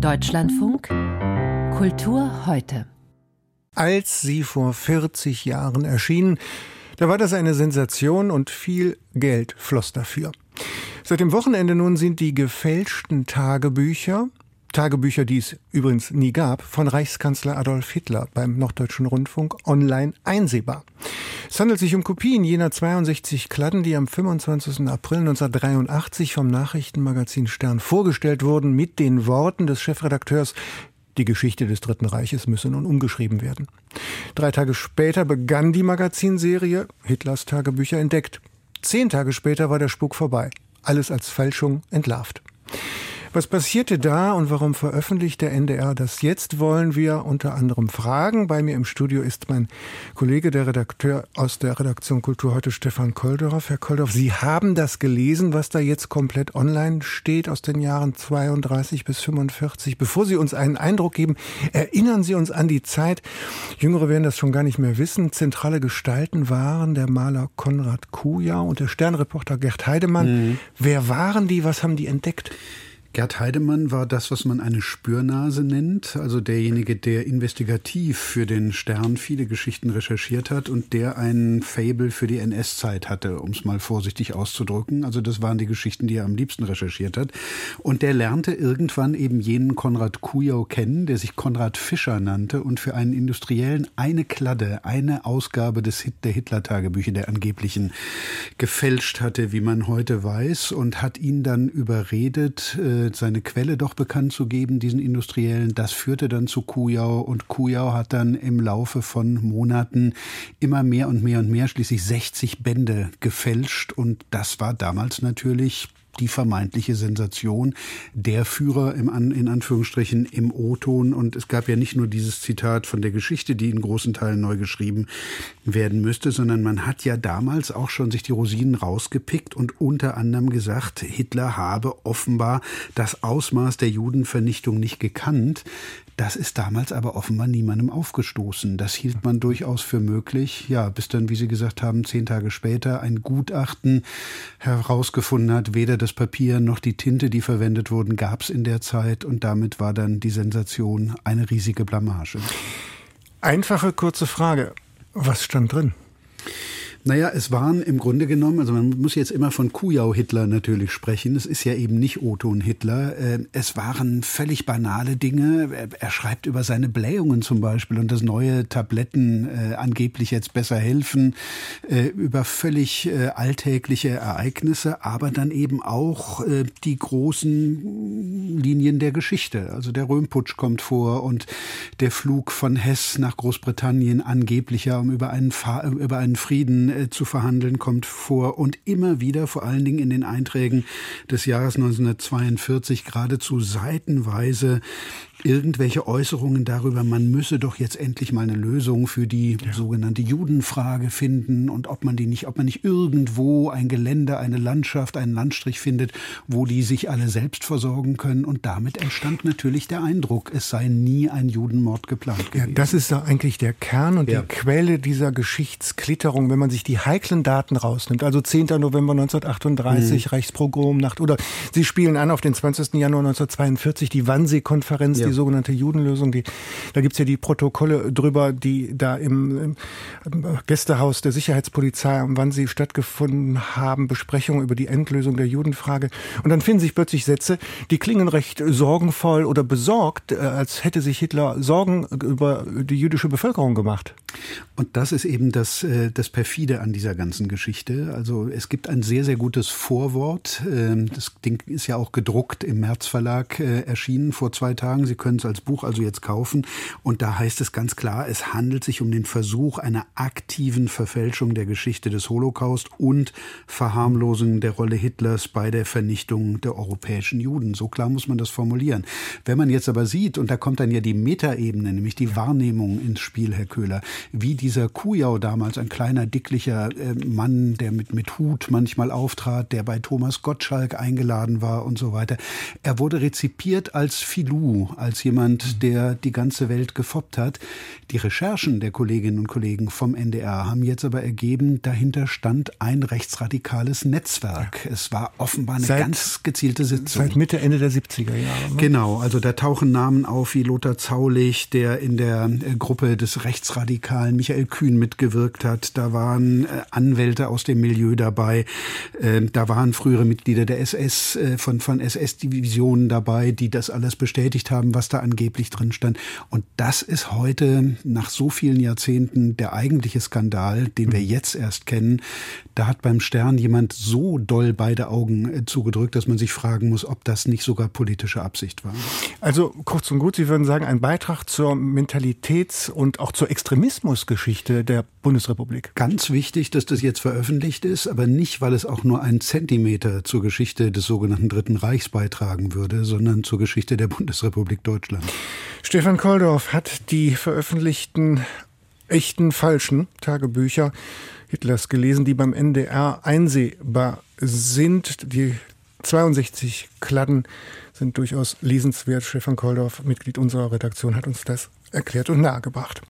Deutschlandfunk Kultur heute. Als sie vor 40 Jahren erschienen, da war das eine Sensation und viel Geld floss dafür. Seit dem Wochenende nun sind die gefälschten Tagebücher, Tagebücher, die es übrigens nie gab, von Reichskanzler Adolf Hitler beim Norddeutschen Rundfunk online einsehbar. Es handelt sich um Kopien jener 62 Kladden, die am 25. April 1983 vom Nachrichtenmagazin Stern vorgestellt wurden mit den Worten des Chefredakteurs die Geschichte des Dritten Reiches müsse nun umgeschrieben werden. Drei Tage später begann die Magazinserie Hitlers Tagebücher entdeckt. Zehn Tage später war der Spuk vorbei. Alles als Fälschung entlarvt. Was passierte da und warum veröffentlicht der NDR das jetzt, wollen wir unter anderem fragen. Bei mir im Studio ist mein Kollege, der Redakteur aus der Redaktion Kultur heute, Stefan Koldorf. Herr Koldorf, Sie haben das gelesen, was da jetzt komplett online steht aus den Jahren 32 bis 45. Bevor Sie uns einen Eindruck geben, erinnern Sie uns an die Zeit, Jüngere werden das schon gar nicht mehr wissen, zentrale Gestalten waren der Maler Konrad Kujau und der Sternreporter Gerd Heidemann. Mhm. Wer waren die, was haben die entdeckt? Gerd Heidemann war das, was man eine Spürnase nennt, also derjenige, der investigativ für den Stern viele Geschichten recherchiert hat und der ein Fable für die NS-Zeit hatte, um es mal vorsichtig auszudrücken. Also das waren die Geschichten, die er am liebsten recherchiert hat. Und der lernte irgendwann eben jenen Konrad Kujau kennen, der sich Konrad Fischer nannte und für einen Industriellen eine Kladde, eine Ausgabe des Hit der Hitler-Tagebücher, der angeblichen, gefälscht hatte, wie man heute weiß, und hat ihn dann überredet, äh, seine Quelle doch bekannt zu geben, diesen Industriellen. Das führte dann zu Kujau und Kujau hat dann im Laufe von Monaten immer mehr und mehr und mehr, schließlich 60 Bände gefälscht und das war damals natürlich die vermeintliche Sensation, der Führer im in Anführungsstrichen im O-Ton. Und es gab ja nicht nur dieses Zitat von der Geschichte, die in großen Teilen neu geschrieben werden müsste, sondern man hat ja damals auch schon sich die Rosinen rausgepickt und unter anderem gesagt, Hitler habe offenbar das Ausmaß der Judenvernichtung nicht gekannt. Das ist damals aber offenbar niemandem aufgestoßen. Das hielt man durchaus für möglich. Ja, bis dann, wie Sie gesagt haben, zehn Tage später ein Gutachten herausgefunden hat, weder das Papier noch die Tinte, die verwendet wurden, gab es in der Zeit. Und damit war dann die Sensation eine riesige Blamage. Einfache, kurze Frage. Was stand drin? Naja, es waren im Grunde genommen, also man muss jetzt immer von Kujau-Hitler natürlich sprechen. Es ist ja eben nicht Oton Hitler. Äh, es waren völlig banale Dinge. Er schreibt über seine Blähungen zum Beispiel und dass neue Tabletten äh, angeblich jetzt besser helfen, äh, über völlig äh, alltägliche Ereignisse, aber dann eben auch die großen Linien der Geschichte. Also der Röhmputsch kommt vor und der Flug von Hess nach Großbritannien angeblicher, um über einen, Fa über einen Frieden äh, zu verhandeln, kommt vor und immer wieder, vor allen Dingen in den Einträgen des Jahres 1942, geradezu seitenweise irgendwelche Äußerungen darüber, man müsse doch jetzt endlich mal eine Lösung für die ja. sogenannte Judenfrage finden und ob man die nicht, ob man nicht irgendwo ein Gelände, eine Landschaft, einen Landstrich findet, wo die sich alle selbst versorgen können. Und damit entstand natürlich der Eindruck, es sei nie ein Judenmord geplant gewesen. Ja, das ist ja eigentlich der Kern und ja. die Quelle dieser Geschichtsklitterung, wenn man sich die heiklen Daten rausnimmt. Also 10. November 1938, mhm. Reichspogromnacht oder Sie spielen an auf den 20. Januar 1942, die Wannsee-Konferenz, die sogenannte Judenlösung. Die, da gibt's ja die Protokolle drüber, die da im, im Gästehaus der Sicherheitspolizei, wann sie stattgefunden haben, Besprechungen über die Endlösung der Judenfrage. Und dann finden sich plötzlich Sätze, die klingen recht sorgenvoll oder besorgt, äh, als hätte sich Hitler Sorgen über die jüdische Bevölkerung gemacht. Und das ist eben das, äh, das perfide an dieser ganzen Geschichte. Also es gibt ein sehr, sehr gutes Vorwort. Ähm, das Ding ist ja auch gedruckt im März Verlag äh, erschienen vor zwei Tagen. Sie können es als Buch also jetzt kaufen. Und da heißt es ganz klar, es handelt sich um den Versuch einer aktiven Verfälschung der Geschichte des Holocaust und Verharmlosung der Rolle Hitlers bei der Vernichtung der europäischen Juden. So klar muss man das formulieren. Wenn man jetzt aber sieht, und da kommt dann ja die Metaebene, nämlich die Wahrnehmung ins Spiel, Herr Köhler, wie dieser Kujau damals, ein kleiner, dicklicher äh, Mann, der mit, mit Hut manchmal auftrat, der bei Thomas Gottschalk eingeladen war und so weiter. Er wurde rezipiert als Filou, als jemand, der die ganze Welt gefoppt hat. Die Recherchen der Kolleginnen und Kollegen vom NDR haben jetzt aber ergeben, dahinter stand ein rechtsradikales Netzwerk. Ja. Es war offenbar eine seit, ganz gezielte Sitzung. Seit Mitte, Ende der 70er Jahre. Ne? Genau, also da tauchen Namen auf wie Lothar Zaulich, der in der äh, Gruppe des Rechtsradikalen Michael Kühn mitgewirkt hat. Da waren äh, Anwälte aus dem Milieu dabei. Ähm, da waren frühere Mitglieder der SS, äh, von, von SS-Divisionen dabei, die das alles bestätigt haben, was da angeblich drin stand. Und das ist heute nach so vielen Jahrzehnten der eigentliche Skandal, den wir jetzt erst kennen. Da hat beim Stern jemand so doll beide Augen zugedrückt, dass man sich fragen muss, ob das nicht sogar politische Absicht war. Also kurz und gut, Sie würden sagen, ein Beitrag zur Mentalitäts- und auch zur Extremismusgeschichte der Bundesrepublik. Ganz wichtig, dass das jetzt veröffentlicht ist, aber nicht, weil es auch nur einen Zentimeter zur Geschichte des sogenannten Dritten Reichs beitragen würde, sondern zur Geschichte der Bundesrepublik Deutschland. Stefan Koldorf hat die veröffentlichten echten falschen Tagebücher Hitlers gelesen, die beim NDR einsehbar sind. Die 62 Kladden sind durchaus lesenswert. Stefan Koldorf, Mitglied unserer Redaktion, hat uns das erklärt und nahegebracht.